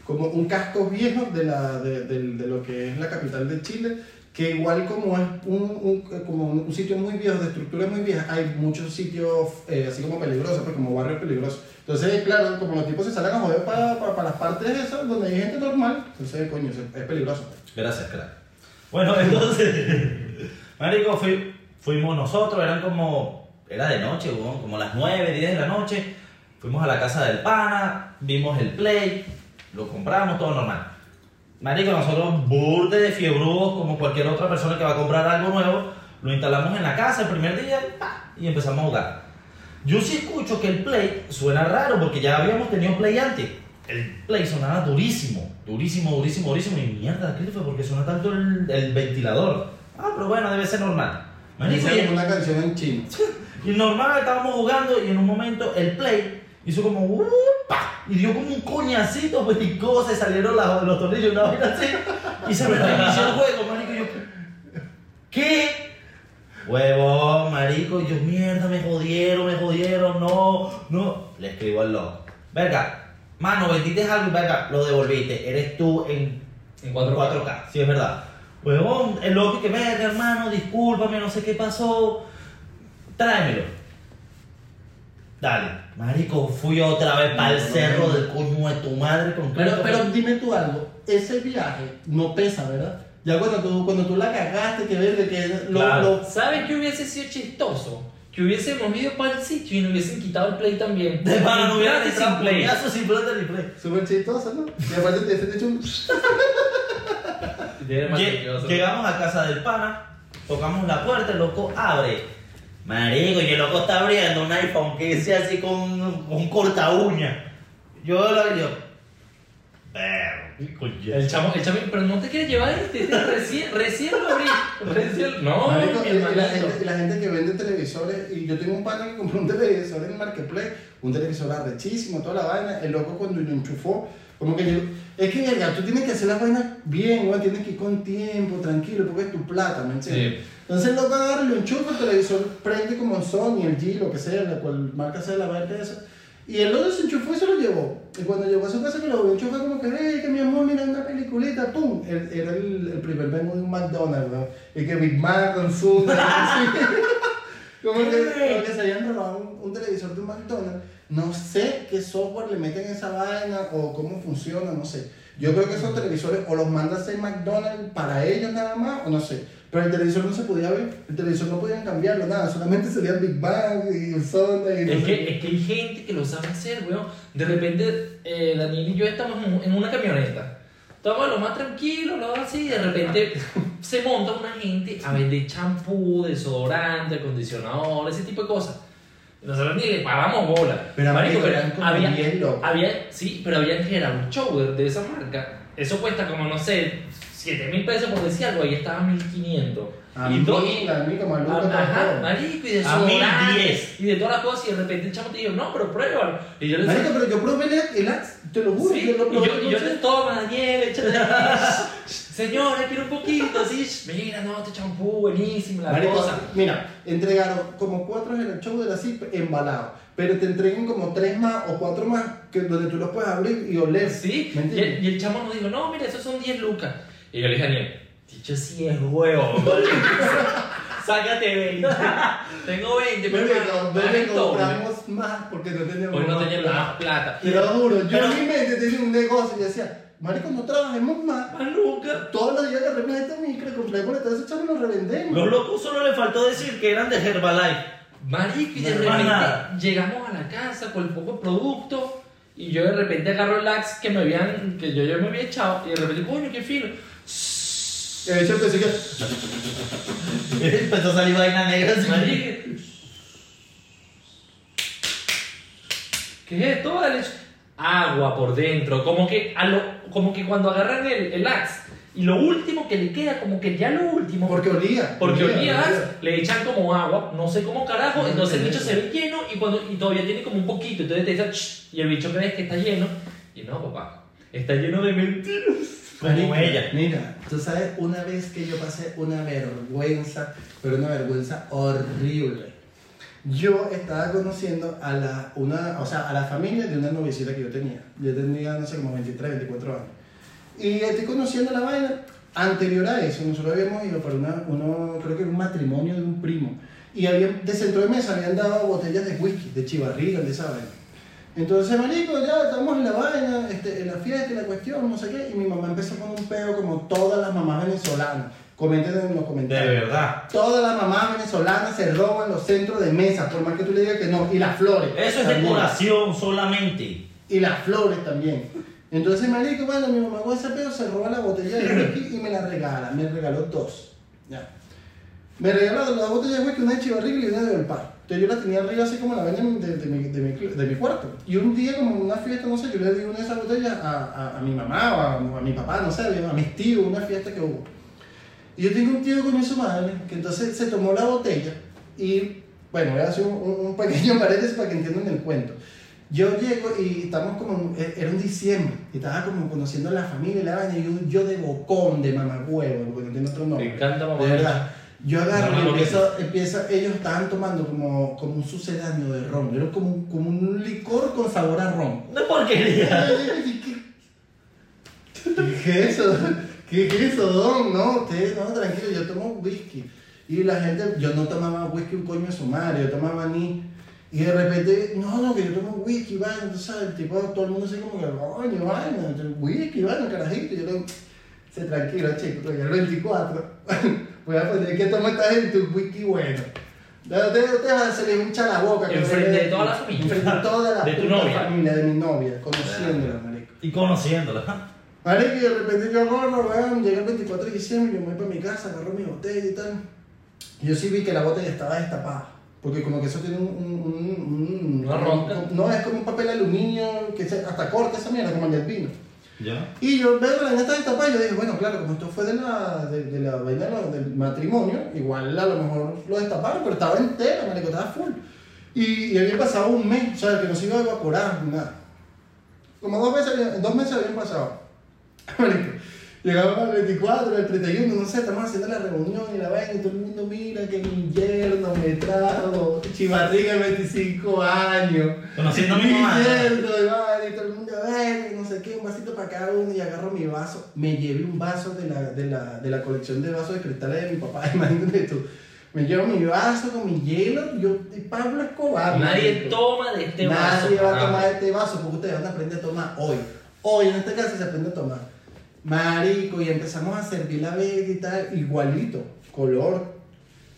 como un casco viejo de, la, de, de- de lo que es la capital de Chile, que igual como es un, un- como un sitio muy viejo, de estructura muy vieja, hay muchos sitios eh, así como peligrosos, pues como barrios peligrosos. Entonces, claro, como los tipos se salen a joder para, para, para las partes esas donde hay gente normal, entonces, coño, es, es peligroso. Gracias, crack. Bueno, entonces, Marico, fui- fuimos nosotros, eran como, era de noche, weón, como las 9, 10 de la noche. Fuimos a la casa del pana, vimos el play, lo compramos, todo normal. Marico, nosotros burde de fiebrudos, como cualquier otra persona que va a comprar algo nuevo, lo instalamos en la casa el primer día pa, y empezamos a jugar. Yo sí escucho que el play suena raro porque ya habíamos tenido play antes. El play sonaba durísimo, durísimo, durísimo, durísimo. Y mierda, ¿qué fue? Porque suena tanto el, el ventilador. Ah, pero bueno, debe ser normal. Marico, y, una canción en chino. y normal estábamos jugando y en un momento el play hizo como "Uh, pa", y dio como un coñacito, pues y cosas, salieron las- los tornillos, una vaina así, y se me reinició el juego, marico, y yo, ¿qué? Huevón, marico, y yo, mierda, me jodieron, me jodieron, no, no. Le escribo al loco. Verga, mano, vendiste algo y verga, lo devolviste. Eres tú en, En 4K. 4K, sí, es verdad. Huevón, el loco que verga, hermano, discúlpame, no sé qué pasó. Tráemelo. Dale. Marico, fui otra vez para el No, cerro no. del coño de tu madre con Pero, pero dime tú algo, ese viaje no pesa, ¿verdad? Ya cuando tú, cuando tú la cagaste, que verga, que lo, Claro. lo- ¿Sabes qué hubiese sido chistoso? Que hubiésemos ido para el sitio y nos hubiesen quitado el play también. De pana no hubiera sin play. sin plata ni play. Súper chistoso, ¿no? Y aparte te te hecho un... Llegamos a casa del pana, tocamos la puerta, el loco abre. Marico, y el loco está abriendo un iPhone que dice así con un corta uña. Yo lo digo, El chamo, el chamo, pero no te quieres llevar este, recién, recién lo abrí. Recién, no, Marico, mi y la, hermanito. gente, y la gente que vende televisores, y yo tengo un pana que compró un televisor en Marketplace, un televisor arrechísimo, toda la vaina, el loco cuando lo enchufó, como que yo, es que verga, tú tienes que hacer las vainas bien, güey, tienes que ir con tiempo, tranquilo, porque es tu plata, ¿me entiendes? Sí. Entonces el loco agarra, lo enchufa, el televisor prende como Sony, el G, lo que sea, la cual marca sea la marca esa, y el otro se enchufó y se lo llevó. Y cuando llegó a su casa que lo enchufó como que, hey, que mi amor, mira una peliculita, pum. El- era el, el primer menú de un McDonald's, ¿no? Y que Big Mac con su... como, que, como que se habían robado un, un televisor de un McDonald's. No sé qué software le meten a esa vaina o cómo funciona, no sé. Yo creo que esos televisores o los manda a hacer McDonald's para ellos nada más, o no sé. Pero el televisor no se podía ver, el televisor no podían cambiarlo, nada, solamente salía Big Bang y el Sonda y no Es sé que, es que hay gente que lo sabe hacer, weón. De repente, eh, Daniel y yo estamos en, una camioneta. Estamos lo más tranquilo, lo así, y de repente se monta una gente a vender champú, desodorante, acondicionador, ese tipo de cosas. Nosotros ni le pagamos bola. Pero, Marico, como había, 10 locos. había, sí, pero había que era un show de, de esa marca. Eso cuesta como, no sé, 7 mil pesos por decir algo, ahí estaba 1500. A y mí, todo, a mí como a Luca Ajá, marico, y de A mí, desodorante, 10. y de todas las cosas, y de repente el chamo te dijo, no, pero pruébalo. Y yo le Marico, decía, pero yo probé el, el te lo juro, sí, yo lo y probé. yo, y yo le toma, Daniel. Señora, quiero un poquito, así, mira, no, este champú, buenísimo, la Marico, cosa. mira, entregaron como cuatro en el show de la CIP embalados, pero te entreguen como tres más o cuatro más que donde tú los puedes abrir y oler. Sí, ¿Me y el, y el chamo nos dijo, no, mira, esos son 10 lucas. Y yo le dije a Daniel, dicho sí es huevo. Sácate 20. Tengo 20, pero doble. compramos más porque no teníamos Hoy no más teníamos plata. más plata. Te lo juro, yo Pero- en mi mente tenía un negocio y decía, Marico, no trabajemos más. Más lucas. Todos los días agarremos esta micro, compremos todo ese chavo y lo revendemos. Los locos solo le faltó decir que eran de Herbalife. Marico, y de No, repente nada. llegamos a la casa con el poco producto y yo de repente agarro el axe que me habían, que yo ya me había echado y de repente, coño, qué fino. Y de hecho pensé que... Empezó a salir vaina negra. así. Marico. ¿Qué es esto? Vale. Agua por dentro, como que, a lo, como que cuando agarran el, el axe y lo último que le queda, como que ya lo último, Porque olía. Porque olía axe, le echan como agua, no sé cómo carajo, No, entonces el bicho no. se ve lleno y, cuando, y todavía tiene como un poquito, entonces te dice, "Shh", y el bicho crees que está lleno, y no, papá, está lleno de mentiras. Como ella. Mira, tú sabes, una vez que yo pasé una vergüenza, pero una vergüenza horrible. Yo estaba conociendo a la, una, o sea, a la familia de una novicita que yo tenía. Yo tenía, no sé, como 23, 24 años. Y estoy conociendo la vaina. Anterior a eso, nosotros habíamos ido para una, uno, creo que era un matrimonio de un primo. Y habían, de centro de mesa habían dado botellas de whisky, de chivarriga, de esa vaina. Entonces, marico, ya estamos en la vaina, este, en la fiesta, en la cuestión, no sé qué, y mi mamá empezó con un peo como todas las mamás venezolanas. Comenten en los De comentarios. verdad. Todas las mamás venezolanas se roban los centros de mesa, por más que tú le digas que no. Y las flores. Eso es también. decoración solamente. Y las flores también. Entonces, marico, bueno, mi mamá con ese pedo se roba la botella de whisky y me la regala. Me regaló dos. Ya. Me regaló las botellas de whisky, una de Chivarriga y una de Olpar. Entonces yo la tenía arriba así como la vaina de, de, mi, de, mi, de mi cuarto. Y un día, como en una fiesta, no sé, yo le di una de esas botellas a, a, a mi mamá o a, a mi papá, no sé, a mis tíos, una fiesta que hubo. Y yo tengo un tío con su madre que entonces se tomó la botella y, bueno, voy a hacer un, un- pequeño paréntesis para que entiendan el cuento. Yo llego y estamos como, en- era un diciembre, y estaba como conociendo a la familia y la vaina, y yo, yo de bocón, de mamagüevo, porque no tiene otro nombre. Me encanta mamá. De verdad. Yo agarro Mamá y lo empiezo, empieza, ellos estaban tomando como, como un sucedáneo de ron, era como, un- como un licor con sabor a ron. Una porquería. ¿Qué es eso? ¿Qué es eso, don? No, usted, no, tranquilo, yo tomo whisky. Y la gente, yo no tomaba whisky un coño de su madre, yo tomaba ni. Y de repente, no, no, que yo tomo whisky, vaina, tú sabes, el tipo, todo el mundo así como que, coño, vaina, whisky, vaina, carajito. Y yo le digo, sé tranquilo, chico, ya el 24. Voy a poner que toma esta gente un whisky bueno. Usted, usted va a salir hincha la boca. que Enfrente me- de toda la familia. Enfrente de toda la De tu novia. familia, de mi novia, conociéndola, marico. Y conociéndola. Marico, y de repente yo agarro, weón, llega el 24 de diciembre, yo me voy para mi casa, agarro mi botella y tal. Y yo sí vi que la botella estaba destapada. Porque como que eso tiene un... un, un- un- ronca. No, es como un papel aluminio que se- hasta corta esa mierda, como el vino. Y yo veo que la vaina está destapada y yo dije, bueno, claro, como esto fue de la, de, la vaina del matrimonio, igual a lo mejor lo destaparon, pero estaba entera, marico, estaba full. Y, y había pasado un mes, o sea, que no se iba a evaporar nada. Como dos meses, dos meses habían pasado. Llegamos al 24, al 31, no sé, estamos haciendo la reunión y la vaina y todo el mundo mira que mi yerno me trajo chivarriga de 25 años. Conociendo mi mamá. Yerno, y vaina, y todo el mundo, "Ven", no sé qué, un vasito para cada uno y agarro mi vaso. Me llevé un vaso de la, de la, de la colección de vasos de cristales de mi papá, imagínate tú. Me llevo mi vaso con mi hielo, yo, y Pablo Escobar. Nadie toma de este vaso. Nadie va a Ah. tomar este vaso porque ustedes van a aprender a tomar hoy. Hoy en este caso se aprende a tomar. Marico, y empezamos a servir la bebida y tal, igualito. Color,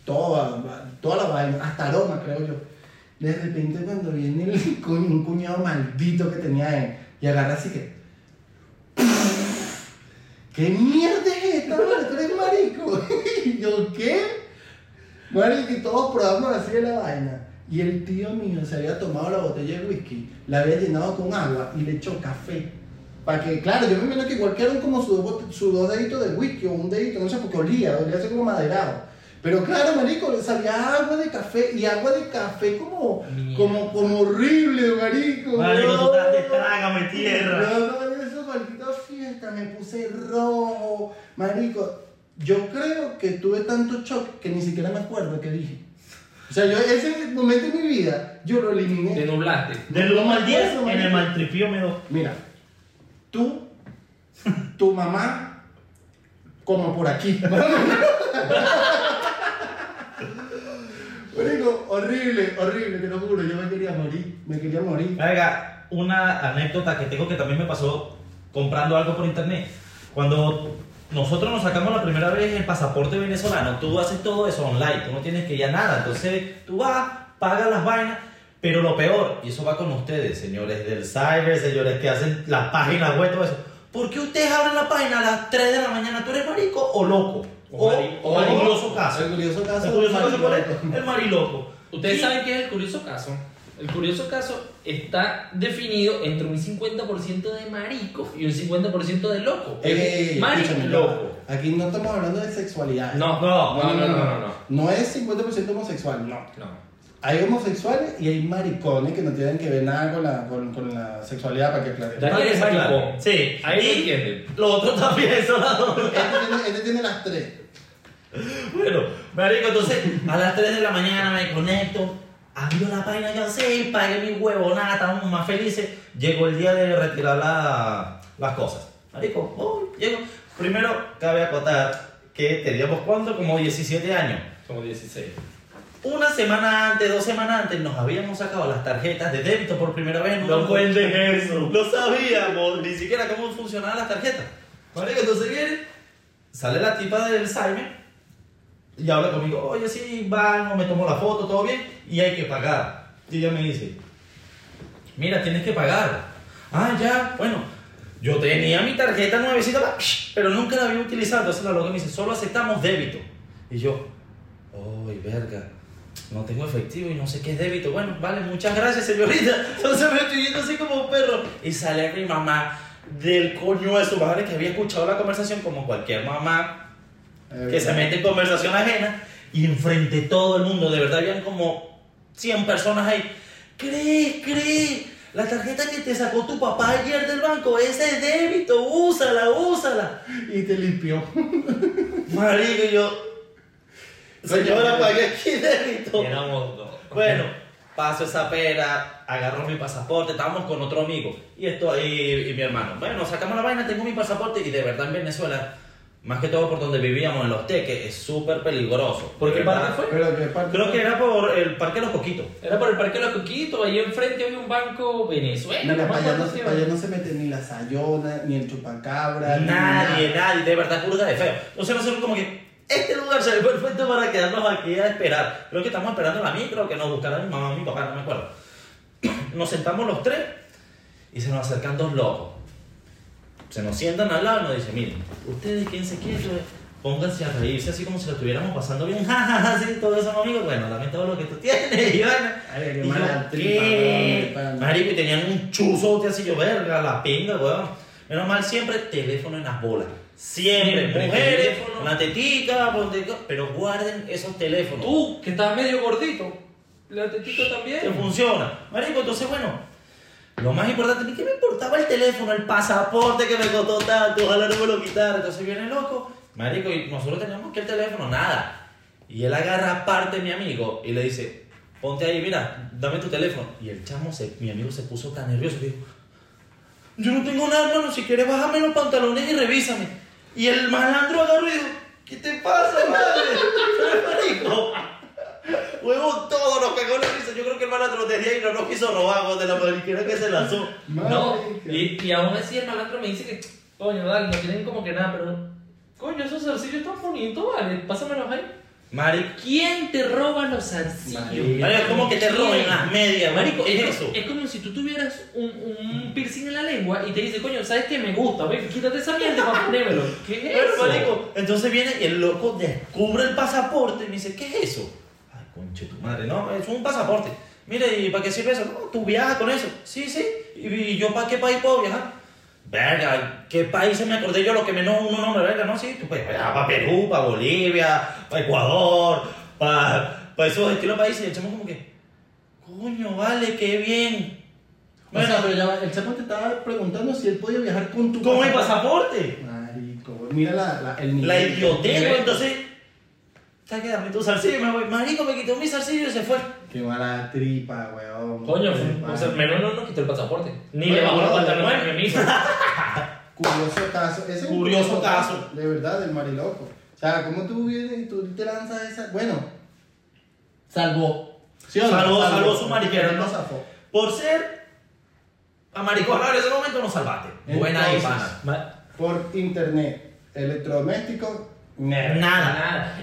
toda, toda la vaina, hasta aroma, creo yo. De repente cuando viene el, un cuñado maldito que tenía él y agarra así que. ¿Qué mierda es esta, eres marico? y yo, ¿qué? Marico, y todos probamos así de la vaina. Y el tío mío se había tomado la botella de whisky, la había llenado con agua y le echó café. Para que, claro, yo me imagino que igual quedaron como sus dos, sus dos deditos de whisky o un dedito, no sé, porque olía, olía así como maderado. Pero claro, marico, le salía agua de café y agua de café como, Mierda. como, como horrible, marico. Marico, tú estás de No. trágame tierra. No, no, en esa maldita fiesta me puse rojo. Marico, yo creo que tuve tanto shock que ni siquiera me acuerdo qué dije. O sea, yo ese momento en mi vida, yo lo Te eliminé. Del nublaste. 1 al No me 10, acuerdo, en el maltripío me do. Mira, tú, tu mamá, como por aquí. Horrible, horrible, te lo juro, yo me quería morir, me quería morir. Venga, una anécdota que tengo que también me pasó comprando algo por internet. Cuando nosotros nos sacamos la primera vez el pasaporte venezolano, tú haces todo eso online, tú no tienes que ir a nada. Entonces tú vas, pagas las vainas, pero lo peor, y eso va con ustedes, señores del cyber, señores que hacen las páginas web, todo eso. ¿Por qué ustedes abren la página a las 3 de la mañana? ¿Tú eres marico o loco? O O, mari- o el curioso caso. El curioso caso El curioso caso, mariloco. El mariloco. Ustedes Y- saben qué es el curioso caso. El curioso caso está definido entre un 50% de marico y un 50% de loco. Ey, marico loco. Aquí no estamos hablando de sexualidad. No, No, no, no, no, no, no. No es 50% homosexual, no. No. Hay homosexuales y hay maricones que no tienen que ver nada con la, con, con la sexualidad, para que aclare. Daniel es maricón. Sí, Ahí lo entienden. Lo otro también son las dos. Este tiene, este tiene las tres. Bueno, marico, entonces a las 3 de la mañana me conecto, abro la página, yo sé, pagué mi huevo, nada, estamos más felices. Llegó el día de retirar la- las cosas. Marico, voy, llego. Primero, cabe acotar que teníamos cuánto, como 17 años. Como 16. Una semana antes, dos semanas antes, nos habíamos sacado las tarjetas de débito por primera vez. No cuentes eso. No sabíamos ni siquiera cómo funcionaban las tarjetas. Marico, entonces viene, sale la tipa del Simon y habla conmigo, oye, sí, vamos, me tomo la foto, todo bien, y hay que pagar. Y ella me dice, mira, tienes que pagar. Ah, ya, bueno, yo tenía mi tarjeta nuevecita, pero nunca la había utilizado. Entonces la loca me dice, solo aceptamos débito. Y yo, ¡ay, verga! No tengo efectivo y no sé qué es débito. Bueno, vale, muchas gracias, señorita. Entonces me estoy yendo así como un perro. Y sale mi mamá del coño de su madre que había escuchado la conversación como cualquier mamá que se mete en conversación ajena y enfrente de todo el mundo, de verdad habían como 100 personas ahí. ¿Crees, crees? La tarjeta que te sacó tu papá ayer del banco, esa es débito, úsala, úsala. Y te limpió. Marico, yo, señora, pagué aquí débito. Éramos dos. Bueno, paso esa pera, agarro mi pasaporte, estábamos con otro amigo y esto ahí y mi hermano. Bueno, sacamos la vaina, tengo mi pasaporte y de verdad en Venezuela, más que todo por donde vivíamos en Los Teques, es súper peligroso. ¿Por qué parte fue? Pero que parte Creo que era por el Parque Los Coquitos. Era por el Parque de los Coquitos, ahí enfrente había un banco Venezuela. Mira, no para allá, se- para allá no se mete ni la sayona, ni el chupacabra. ni Nadie, nada. nadie, de verdad, curda de feo. Entonces nosotros como que, este lugar se ve perfecto para quedarnos aquí a esperar. Creo que estamos esperando la micro, que nos buscará mi mamá, mi papá, no me acuerdo. Nos sentamos los tres y se nos acercan dos locos. Se nos sientan al lado y nos dicen, miren, ustedes quédense quietos, pónganse a reírse así como si lo estuviéramos pasando bien, así, todo eso, amigo, bueno, dame todo lo que tú tienes, y bueno. Ay, qué Y mala tripa. Marico, y tenían un chuzote así, yo, verga, la pinga, weón. Menos mal siempre teléfono en las bolas. Siempre, Siempre, mujeres, teléfono. una tetica, ponte- pero guarden esos teléfonos. Tú, que estás medio gordito, la tetita que también. funciona. Marico, entonces bueno, lo más importante, que me importaba el teléfono, el pasaporte que me costó tanto, ojalá no me lo quitara. Entonces viene loco, marico, y nosotros teníamos que el teléfono, nada. Y él agarra aparte a mi amigo y le dice, ponte ahí, mira, dame tu teléfono. Y el chamo, se, mi amigo se puso tan nervioso que dijo, yo no tengo nada, hermano, si quieres bájame los pantalones y revísame. Y el malandro agarró y dijo, ¿qué te pasa, madre? marico. Huevo, todo nos cagó la risa. Yo creo que el malandro desde ahí no nos quiso robar de la mariquera que se lanzó. No, y, y aún así el malandro me dice que, coño, dale, no tienen como que nada, pero, coño, esos zarcillos están bonitos, vale, pásamelos ahí. Marico, ¿Quién te roba los zarcillos? Marico. marico, como que te roben las medias, Marico, es, es eso. es como si tú tuvieras un, un piercing en la lengua y te dice, coño, ¿sabes qué me gusta? Ve, quítate esa mierda para ponérmelo. ¿Qué es Pero, eso? marico, entonces viene y el loco descubre el pasaporte y me dice, ¿qué es eso? Ay, conche tu madre, no, es un pasaporte. Mire, ¿y para qué sirve eso? No, tú viajas con eso. Sí, sí. ¿Y, y yo para qué país puedo viajar? Verga, ¿qué países me acordé yo? Lo que menos uno nombra, verga, no, sí, tú puedes viajar para Perú, para Bolivia, para Ecuador, para, para esos estilos países. Y el chamo como que, coño, vale, qué bien. O sea, pero ya el chamo te estaba preguntando si él podía viajar con tu ¿Cómo hay pasaporte? Marico, mira la, la, el nivel. La idiotez, entonces. ¿Sabes qué? Dame tu zarcillo me voy. Marico, me quitó mi zarcillo y se fue. Qué mala tripa, weón. Coño, o sea, menos no nos quitó el pasaporte. Ni Bueno, le bajó los no, pantalones a bueno. mi amigo. Curioso caso. Ese es un Curioso caso. De verdad, del mariloco. O sea, ¿cómo tú vienes y tú te lanzas esa? Bueno, salvó. ¿Sí no? Salvó, salvó su mariquera, No. Por ser amaricón, en ese momento no salvaste. Buena Entonces, pana. Por internet, electrodoméstico, Nada. Nada.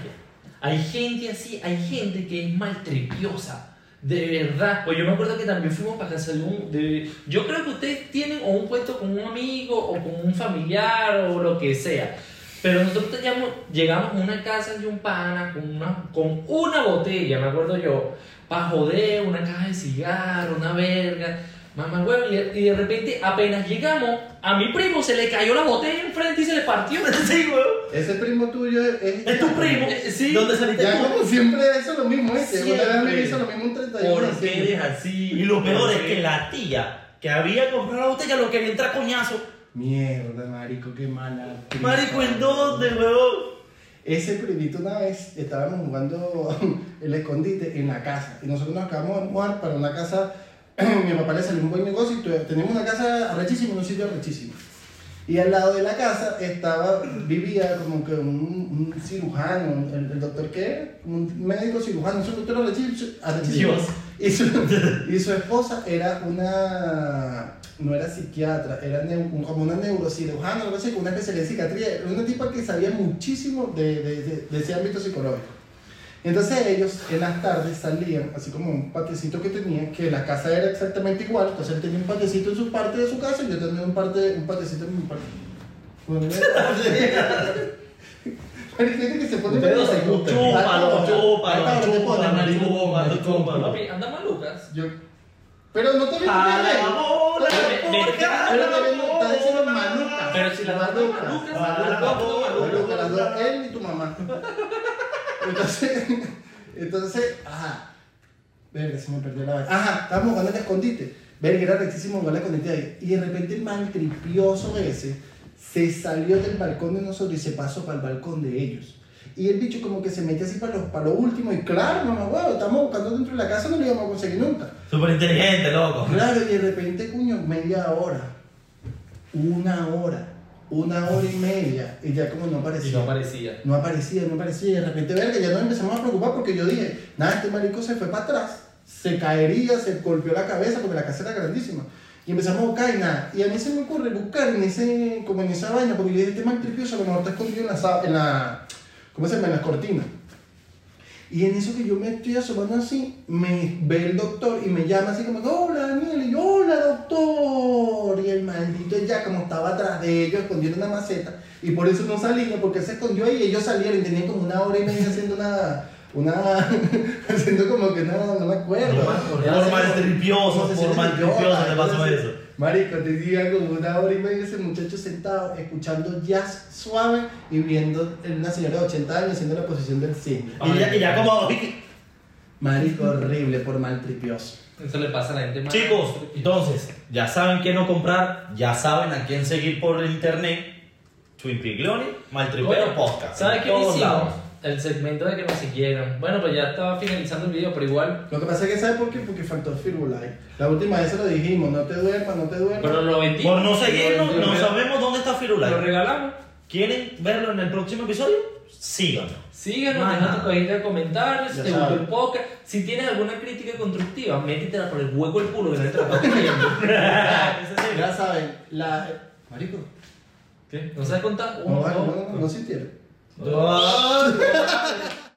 Hay gente así, hay gente que es maltripiosa. De verdad. Pues yo me acuerdo que también fuimos para casa de un. De, yo creo que ustedes tienen o un puesto con un amigo o con un familiar o lo que sea. Pero nosotros teníamos, llegamos a una casa de un pana con una, con una botella, me acuerdo yo, para joder, una caja de cigarro, una verga. Mamá, huevo, y, de- y de repente apenas llegamos, a mi primo se le cayó la botella enfrente y se le partió. Sí, weón. ese primo tuyo es. Es, Es tu primo. Sí. ¿Dónde saliste Ya tú? como siempre eso lo mismo, ¿eh? Siempre. Una vez me hizo lo mismo un 31 ¿Por qué eres así? Y lo peor es que la tía que había comprado la botella lo quería entrar coñazo. Mierda, marico, qué mala. Marico, ¿en dónde, weón? Ese primito una vez estábamos jugando el escondite en la casa y nosotros nos acabamos de mudar para una casa, mi papá le salió un buen negocio y tenemos una casa arrechísima, un sitio arrechísimo. Y al lado de la casa estaba, vivía como que un, un cirujano, el, el doctor que era, un médico cirujano, es un doctor arrechísimo. Y su, y su esposa era una, no era psiquiatra, era neu- un- como una neurocirujana, algo así, una especialidad en psiquiatría, era una tipa que sabía muchísimo de, de, de- de ese ámbito psicológico. Entonces ellos en las tardes salían, así como un patecito que tenían, que la casa era exactamente igual, entonces él tenía un patecito en su parte de su casa y yo tenía un, parte, un patecito en mi parte. Gente que se pone Ustedes se. Chúpalo, chúpalo, chúpalo. Papi, anda malucas. Yo, pero no te ¡A la bola, Pero la si malucas, dos, él y tu mamá. Entonces, entonces, ajá. Verga, se me perdió la vaina. Ajá, estábamos jugando al escondite. Verga, era rectísimo jugar al escondite ahí. Y de repente el maltripioso ese se salió del balcón de nosotros y se pasó para el balcón de ellos. Y el bicho como que se mete así para lo, para lo último. Y claro, mamá, huevo, estamos buscando dentro de la casa, no lo íbamos a conseguir nunca. Súper inteligente, loco. Claro, y de repente, cuño, media hora, una hora, una hora y media, y ya como no Y aparecía. no aparecía. No aparecía, no aparecía, y de repente, verga, ya nos empezamos a preocupar porque yo dije, nada, este marico se fue para atrás, se caería, se golpeó la cabeza porque la casa era grandísima. Y empezamos a buscar y nada. Y a mí se me ocurre buscar en ese, como en esa vaina, porque yo dije, este man tripioso a lo mejor está escondido en la, en la, ¿cómo se llama? En las cortinas. Y en eso que yo me estoy asomando así, me ve el doctor y me llama así como, hola Daniel, y yo, hola doctor. Y el maldito ya como estaba atrás de ellos, escondiendo una maceta. Y por eso no salía, porque él se escondió ahí y ellos salieron y tenían como una hora y media haciendo una, una, haciendo como que no, no me acuerdo. Por sé si por era maltripioso idiota, te pasó eso. Marico, te diga como una hora y media ese muchacho sentado escuchando jazz suave y viendo una señora de 80 años haciendo la posición del cisne. Y ya, y ya como... Marico, horrible por maltripioso. Eso le pasa a la gente más. Chicos, entonces, ya saben qué no comprar, ya saben a quién seguir por internet. Twin Pigloni, Maltripeo Bueno, Podcast. ¿Sabes qué todos hicimos? lados. El segmento de que nos siguieran. Bueno, pues ya estaba finalizando el video, pero igual. Lo que pasa es que, ¿sabes por qué? Porque faltó Firulai. La última vez se lo dijimos, no te duermas, no te duermas. Pero lo vendimos. Por no seguirnos, Lo- lo- no lo- sabemos dónde está Lo Firulai. regalamos. ¿Quieren verlo en el próximo episodio? Síganos. Síganos, deja tu cajita de comentarios, si te gustó saben. el podcast. Si tienes alguna crítica constructiva, métetela por el hueco del culo que nadie te la. Ya saben, la. Marico. ¿Qué? ¿No sabes contar? No, no, no, no, no sintieron. Ah.